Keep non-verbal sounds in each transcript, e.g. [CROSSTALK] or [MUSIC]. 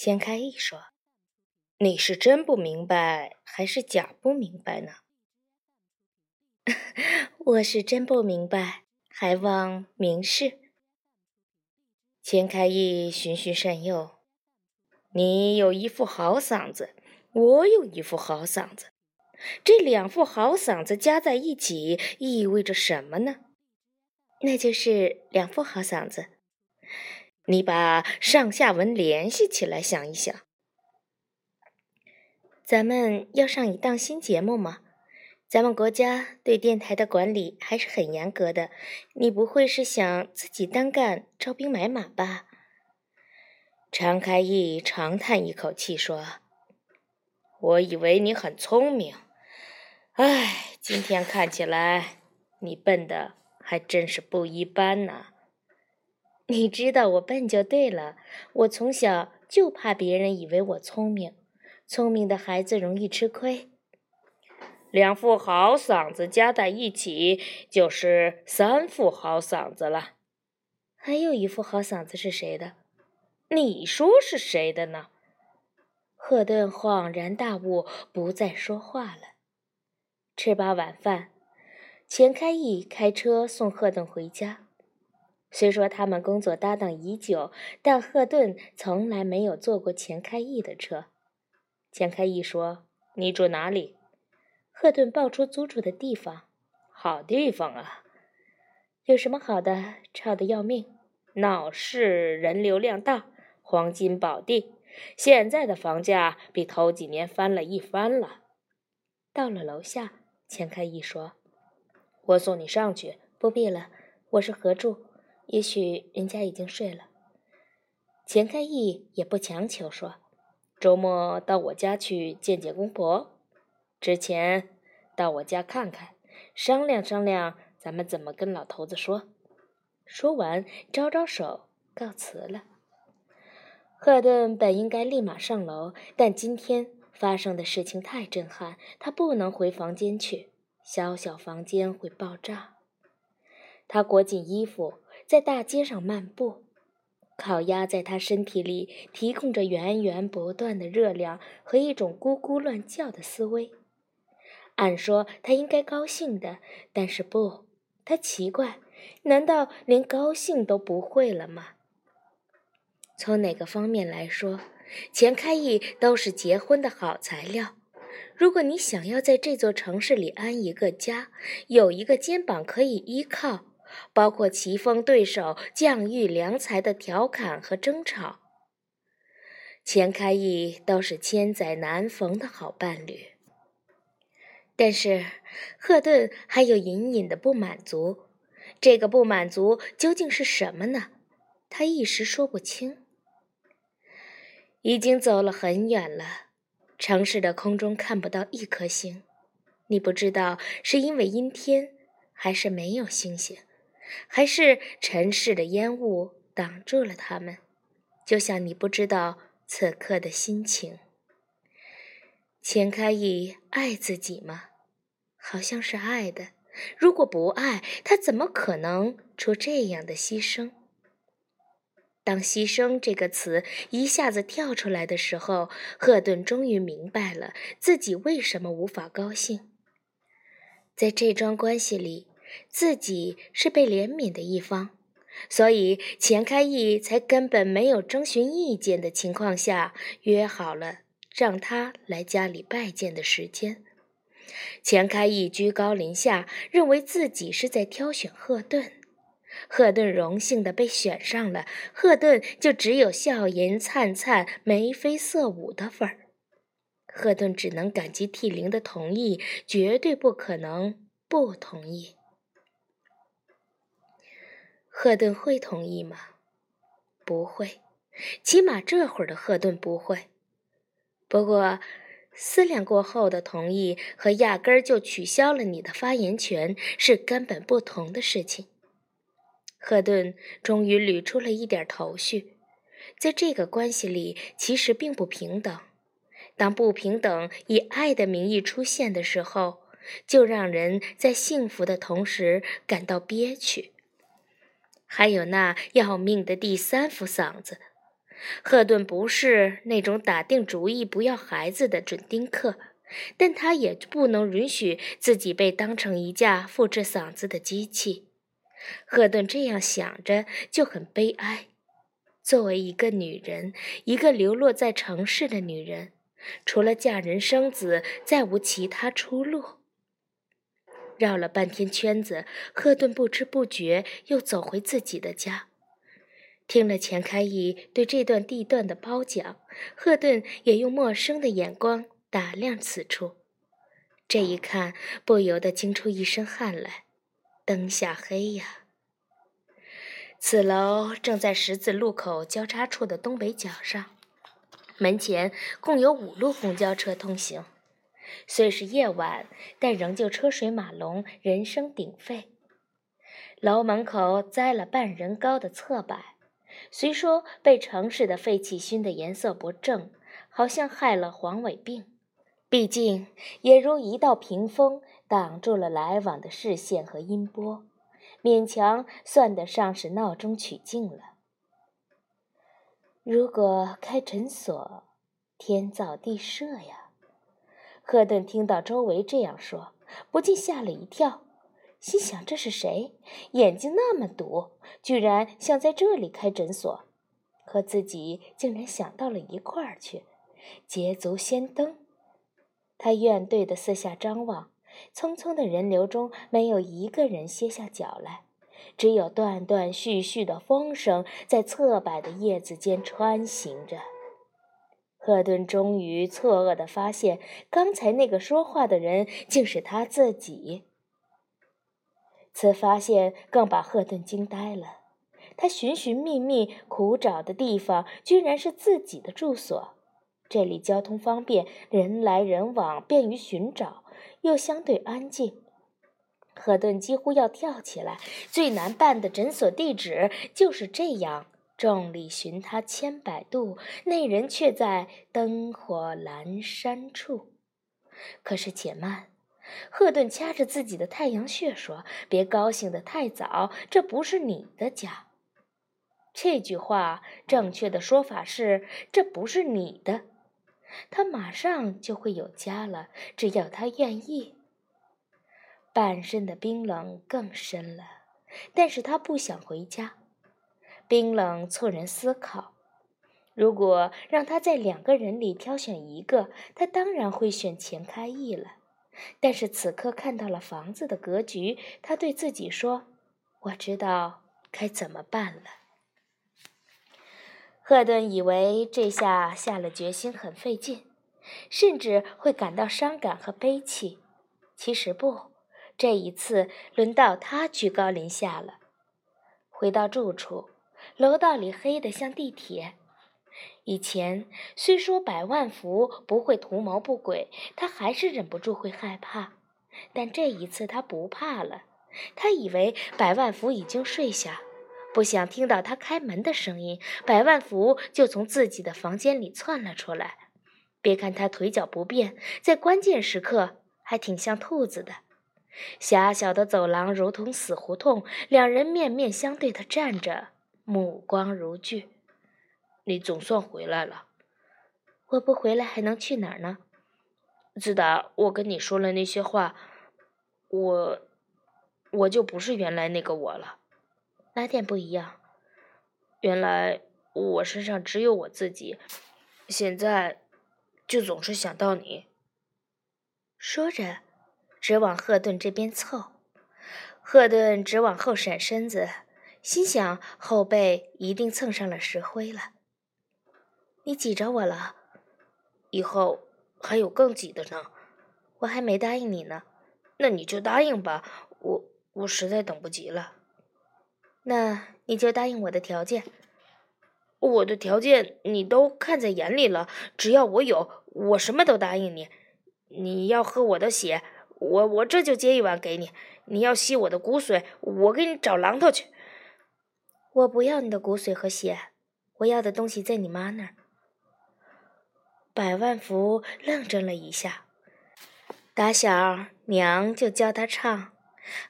钱开义说：“你是真不明白，还是假不明白呢？” [LAUGHS] 我是真不明白，还望明示。钱开义循循善诱：“你有一副好嗓子，我有一副好嗓子，这两副好嗓子加在一起，意味着什么呢？那就是两副好嗓子。”你把上下文联系起来想一想。咱们要上一档新节目吗？咱们国家对电台的管理还是很严格的。你不会是想自己单干、招兵买马吧？常开义长叹一口气说：“我以为你很聪明，唉，今天看起来你笨的还真是不一般呢。”你知道我笨就对了。我从小就怕别人以为我聪明，聪明的孩子容易吃亏。两副好嗓子加在一起就是三副好嗓子了。还有一副好嗓子是谁的？你说是谁的呢？赫顿恍然大悟，不再说话了。吃罢晚饭，钱开义开车送赫顿回家。虽说他们工作搭档已久，但赫顿从来没有坐过钱开义的车。钱开义说：“你住哪里？”赫顿报出租住的地方。好地方啊！有什么好的？吵得要命。闹市，人流量大，黄金宝地。现在的房价比头几年翻了一番了。到了楼下，钱开义说：“我送你上去。”不必了，我是合住。也许人家已经睡了。钱开义也不强求，说：“周末到我家去见见公婆，之前到我家看看，商量商量，咱们怎么跟老头子说。”说完，招招手告辞了。赫顿本应该立马上楼，但今天发生的事情太震撼，他不能回房间去，小小房间会爆炸。他裹紧衣服。在大街上漫步，烤鸭在他身体里提供着源源不断的热量和一种咕咕乱叫的思维。按说他应该高兴的，但是不，他奇怪，难道连高兴都不会了吗？从哪个方面来说，钱开义都是结婚的好材料。如果你想要在这座城市里安一个家，有一个肩膀可以依靠。包括棋逢对手、将遇良才的调侃和争吵，钱开义都是千载难逢的好伴侣。但是赫顿还有隐隐的不满足，这个不满足究竟是什么呢？他一时说不清。已经走了很远了，城市的空中看不到一颗星。你不知道是因为阴天，还是没有星星。还是尘世的烟雾挡住了他们，就像你不知道此刻的心情。钱开义爱自己吗？好像是爱的。如果不爱，他怎么可能出这样的牺牲？当“牺牲”这个词一下子跳出来的时候，赫顿终于明白了自己为什么无法高兴。在这桩关系里。自己是被怜悯的一方，所以钱开义才根本没有征询意见的情况下约好了让他来家里拜见的时间。钱开义居高临下，认为自己是在挑选赫顿，赫顿荣幸的被选上了，赫顿就只有笑颜灿灿、眉飞色舞的份儿。赫顿只能感激涕零的同意，绝对不可能不同意。赫顿会同意吗？不会，起码这会儿的赫顿不会。不过，思量过后的同意和压根儿就取消了你的发言权是根本不同的事情。赫顿终于捋出了一点头绪，在这个关系里，其实并不平等。当不平等以爱的名义出现的时候，就让人在幸福的同时感到憋屈。还有那要命的第三副嗓子，赫顿不是那种打定主意不要孩子的准丁克，但他也不能允许自己被当成一架复制嗓子的机器。赫顿这样想着就很悲哀。作为一个女人，一个流落在城市的女人，除了嫁人生子，再无其他出路。绕了半天圈子，赫顿不知不觉又走回自己的家。听了钱开义对这段地段的褒奖，赫顿也用陌生的眼光打量此处。这一看，不由得惊出一身汗来。灯下黑呀！此楼正在十字路口交叉处的东北角上，门前共有五路公交车通行。虽是夜晚，但仍旧车水马龙，人声鼎沸。楼门口栽了半人高的侧柏。虽说被城市的废气熏得颜色不正，好像害了黄尾病，毕竟也如一道屏风挡住了来往的视线和音波，勉强算得上是闹中取静了。如果开诊所，天造地设呀！赫顿听到周围这样说，不禁吓了一跳。心想：这是谁？眼睛那么毒，居然想在这里开诊所，和自己竟然想到了一块儿去，捷足先登。他怨怼地四下张望，匆匆的人流中没有一个人歇下脚来，只有断断续续的风声在侧柏的叶子间穿行着。赫顿终于错愕地发现，刚才那个说话的人竟是他自己。此发现更把赫顿惊呆了。他寻寻觅觅、苦找的地方，居然是自己的住所。这里交通方便，人来人往，便于寻找，又相对安静。赫顿几乎要跳起来。最难办的诊所地址就是这样，众里寻他千百度，那人却在灯火阑珊处。可是且慢。赫顿掐着自己的太阳穴说：“别高兴得太早，这不是你的家。”这句话正确的说法是：“这不是你的。”他马上就会有家了，只要他愿意。半身的冰冷更深了，但是他不想回家。冰冷促人思考：如果让他在两个人里挑选一个，他当然会选钱开义了。但是此刻看到了房子的格局，他对自己说：“我知道该怎么办了。”赫顿以为这下下了决心很费劲，甚至会感到伤感和悲戚。其实不，这一次轮到他居高临下了。回到住处，楼道里黑得像地铁。以前虽说百万福不会图谋不轨，他还是忍不住会害怕。但这一次他不怕了。他以为百万福已经睡下，不想听到他开门的声音，百万福就从自己的房间里窜了出来。别看他腿脚不便，在关键时刻还挺像兔子的。狭小的走廊如同死胡同，两人面面相对的站着，目光如炬。你总算回来了，我不回来还能去哪儿呢？自打我跟你说了那些话，我我就不是原来那个我了。哪点不一样？原来我身上只有我自己，现在就总是想到你。说着，直往赫顿这边凑。赫顿直往后闪身子，心想后背一定蹭上了石灰了。你挤着我了，以后还有更挤的呢。我还没答应你呢，那你就答应吧。我我实在等不及了。那你就答应我的条件。我的条件你都看在眼里了，只要我有，我什么都答应你。你要喝我的血，我我这就接一碗给你。你要吸我的骨髓，我给你找榔头去。我不要你的骨髓和血，我要的东西在你妈那儿。百万福愣怔了一下，打小娘就教他唱：“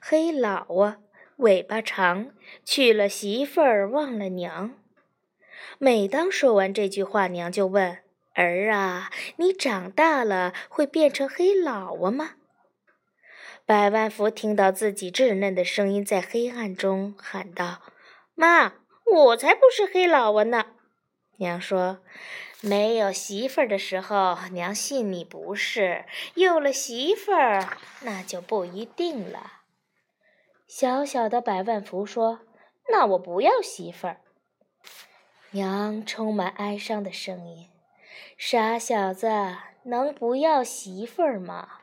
黑老啊，尾巴长，娶了媳妇儿忘了娘。”每当说完这句话，娘就问：“儿啊，你长大了会变成黑老啊吗？”百万福听到自己稚嫩的声音在黑暗中喊道：“妈，我才不是黑老蛙呢！”娘说：“没有媳妇儿的时候，娘信你不是；有了媳妇儿，那就不一定了。”小小的百万福说：“那我不要媳妇儿。”娘充满哀伤的声音：“傻小子，能不要媳妇儿吗？”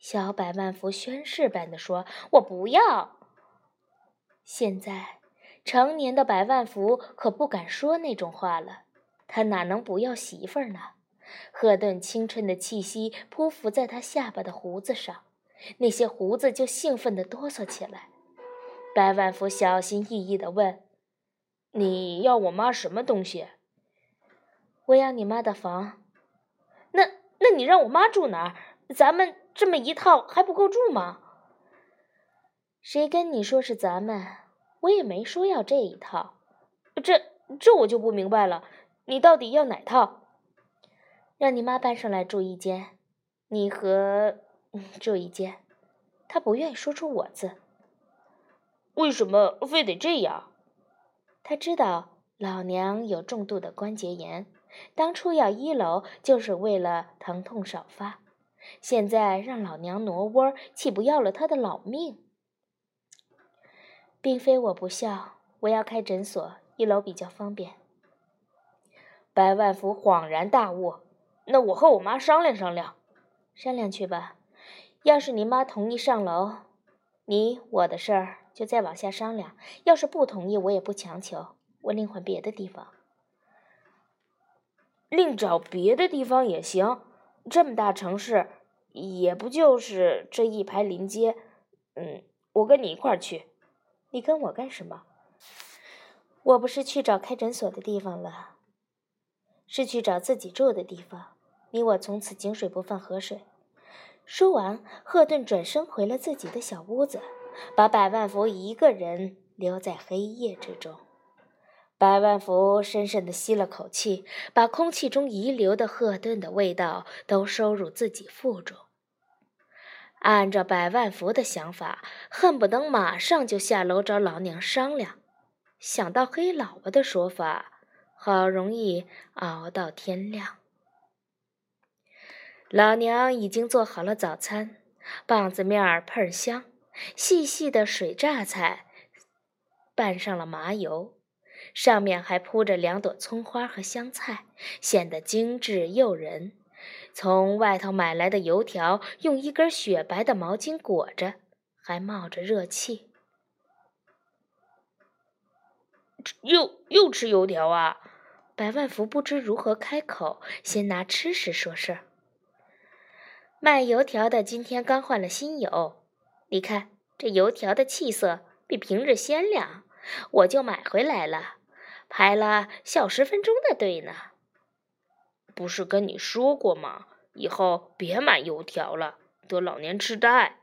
小百万福宣誓般的说：“我不要。”现在，成年的百万福可不敢说那种话了。他哪能不要媳妇儿呢？赫顿青春的气息扑伏在他下巴的胡子上，那些胡子就兴奋地哆嗦起来。百万福小心翼翼地问：“你要我妈什么东西？”“我要你妈的房。”“那……那你让我妈住哪儿？咱们……”这么一套还不够住吗？谁跟你说是咱们？我也没说要这一套。这这我就不明白了，你到底要哪套？让你妈搬上来住一间，你和住一间。他不愿意说出我字。为什么非得这样？他知道老娘有重度的关节炎，当初要一楼就是为了疼痛少发。现在让老娘挪窝，岂不要了他的老命？并非我不孝，我要开诊所，一楼比较方便。白万福恍然大悟，那我和我妈商量商量，商量去吧。要是你妈同意上楼，你我的事儿就再往下商量；要是不同意，我也不强求，我另换别的地方，另找别的地方也行。这么大城市，也不就是这一排临街。嗯，我跟你一块儿去。你跟我干什么？我不是去找开诊所的地方了，是去找自己住的地方。你我从此井水不犯河水。说完，赫顿转身回了自己的小屋子，把百万福一个人留在黑夜之中。百万福深深地吸了口气，把空气中遗留的赫顿的味道都收入自己腹中。按照百万福的想法，恨不得马上就下楼找老娘商量。想到黑老婆的说法，好容易熬到天亮。老娘已经做好了早餐：棒子面儿喷香，细细的水榨菜，拌上了麻油。上面还铺着两朵葱花和香菜，显得精致诱人。从外头买来的油条用一根雪白的毛巾裹着，还冒着热气。又又吃油条啊！百万福不知如何开口，先拿吃食说事儿。卖油条的今天刚换了新油，你看这油条的气色比平日鲜亮。我就买回来了，排了小十分钟的队呢。不是跟你说过吗？以后别买油条了，得老年痴呆。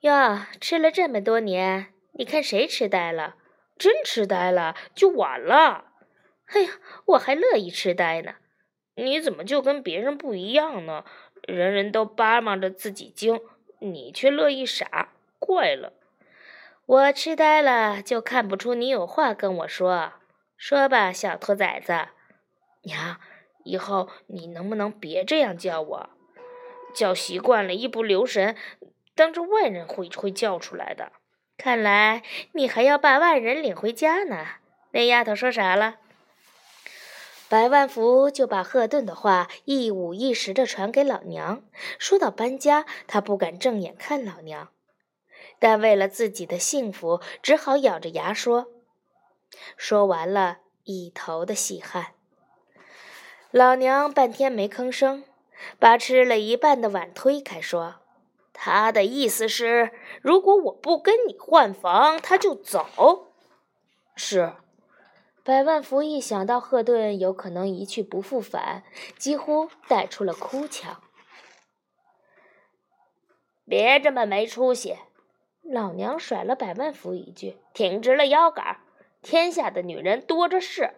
哟，吃了这么多年，你看谁痴呆了？真痴呆了就晚了。哎呀，我还乐意痴呆呢。你怎么就跟别人不一样呢？人人都巴望着自己精，你却乐意傻，怪了。我痴呆了，就看不出你有话跟我说。说吧，小兔崽子。娘，以后你能不能别这样叫我？叫习惯了，一不留神，当着外人会会叫出来的。看来你还要把外人领回家呢。那丫头说啥了？白万福就把赫顿的话一五一十的传给老娘。说到搬家，他不敢正眼看老娘。但为了自己的幸福，只好咬着牙说。说完了一头的细汗。老娘半天没吭声，把吃了一半的碗推开，说：“他的意思是，如果我不跟你换房，他就走。”是。百万福一想到赫顿有可能一去不复返，几乎带出了哭腔。别这么没出息！老娘甩了百万福一句，挺直了腰杆天下的女人多着是。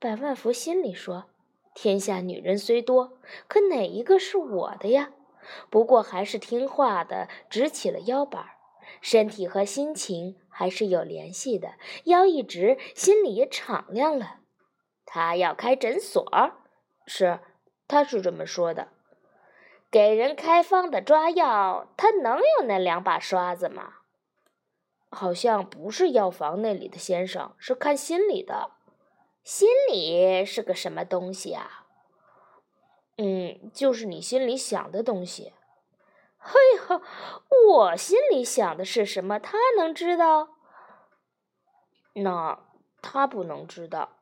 百万福心里说：“天下女人虽多，可哪一个是我的呀？”不过还是听话的，直起了腰板儿身体和心情还是有联系的，腰一直，心里也敞亮了。他要开诊所，是，他是这么说的。给人开方的抓药，他能有那两把刷子吗？好像不是药房那里的先生，是看心里的。心里是个什么东西啊？嗯，就是你心里想的东西。嘿呦，我心里想的是什么？他能知道？那他不能知道。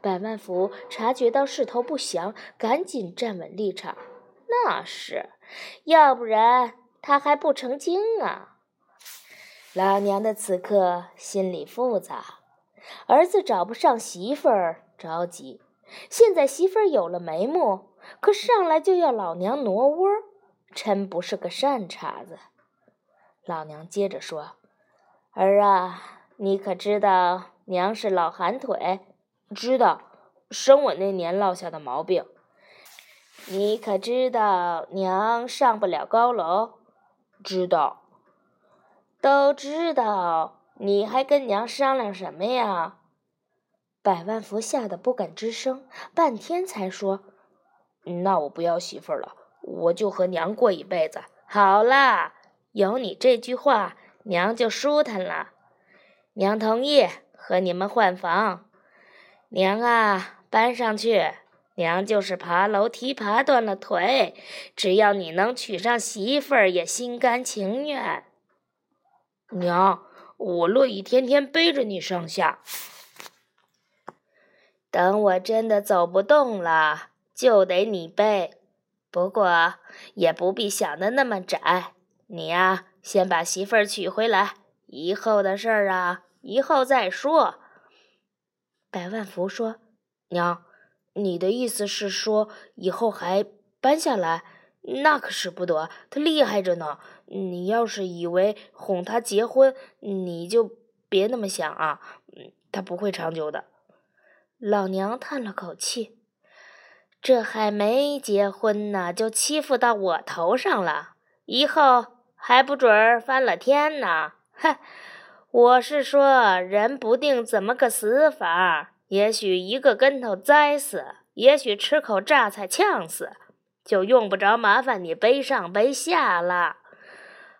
百万福察觉到势头不祥，赶紧站稳立场。那是，要不然他还不成精啊！老娘的此刻心里复杂，儿子找不上媳妇儿着急，现在媳妇儿有了眉目，可上来就要老娘挪窝。真不是个善茬子。老娘接着说：“儿啊，你可知道娘是老寒腿？知道，生我那年落下的毛病。你可知道娘上不了高楼？知道，都知道。你还跟娘商量什么呀？”百万福吓得不敢吱声，半天才说：“那我不要媳妇了。”我就和娘过一辈子，好啦，有你这句话，娘就舒坦了。娘同意和你们换房。娘啊，搬上去，娘就是爬楼梯爬断了腿，只要你能娶上媳妇儿，也心甘情愿。娘，我乐意天天背着你上下。等我真的走不动了，就得你背。不过也不必想的那么窄，你呀，先把媳妇儿娶回来，以后的事儿啊，以后再说。百万福说：“娘，你的意思是说以后还搬下来？那可使不得，他厉害着呢。你要是以为哄他结婚，你就别那么想啊，他不会长久的。”老娘叹了口气。这还没结婚呢，就欺负到我头上了，以后还不准儿翻了天呢！哼，我是说，人不定怎么个死法，也许一个跟头栽死，也许吃口榨菜呛死，就用不着麻烦你背上背下了。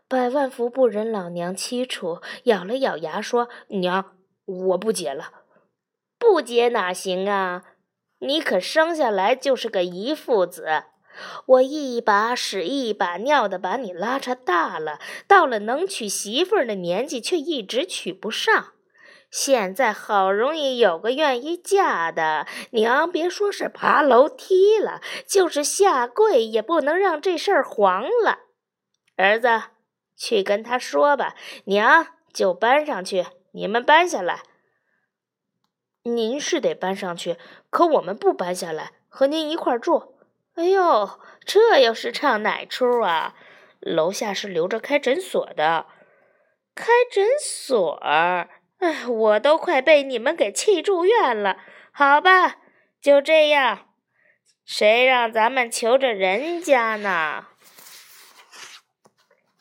百万福不忍老娘凄楚，咬了咬牙说：“娘，我不结了，不结哪行啊？”你可生下来就是个遗腹子，我一把屎一把尿的把你拉扯大了，到了能娶媳妇儿的年纪，却一直娶不上。现在好容易有个愿意嫁的，娘别说是爬楼梯了，就是下跪也不能让这事儿黄了。儿子，去跟他说吧，娘就搬上去，你们搬下来。您是得搬上去，可我们不搬下来，和您一块住。哎呦，这又是唱哪出啊？楼下是留着开诊所的，开诊所？哎，我都快被你们给气住院了。好吧，就这样，谁让咱们求着人家呢？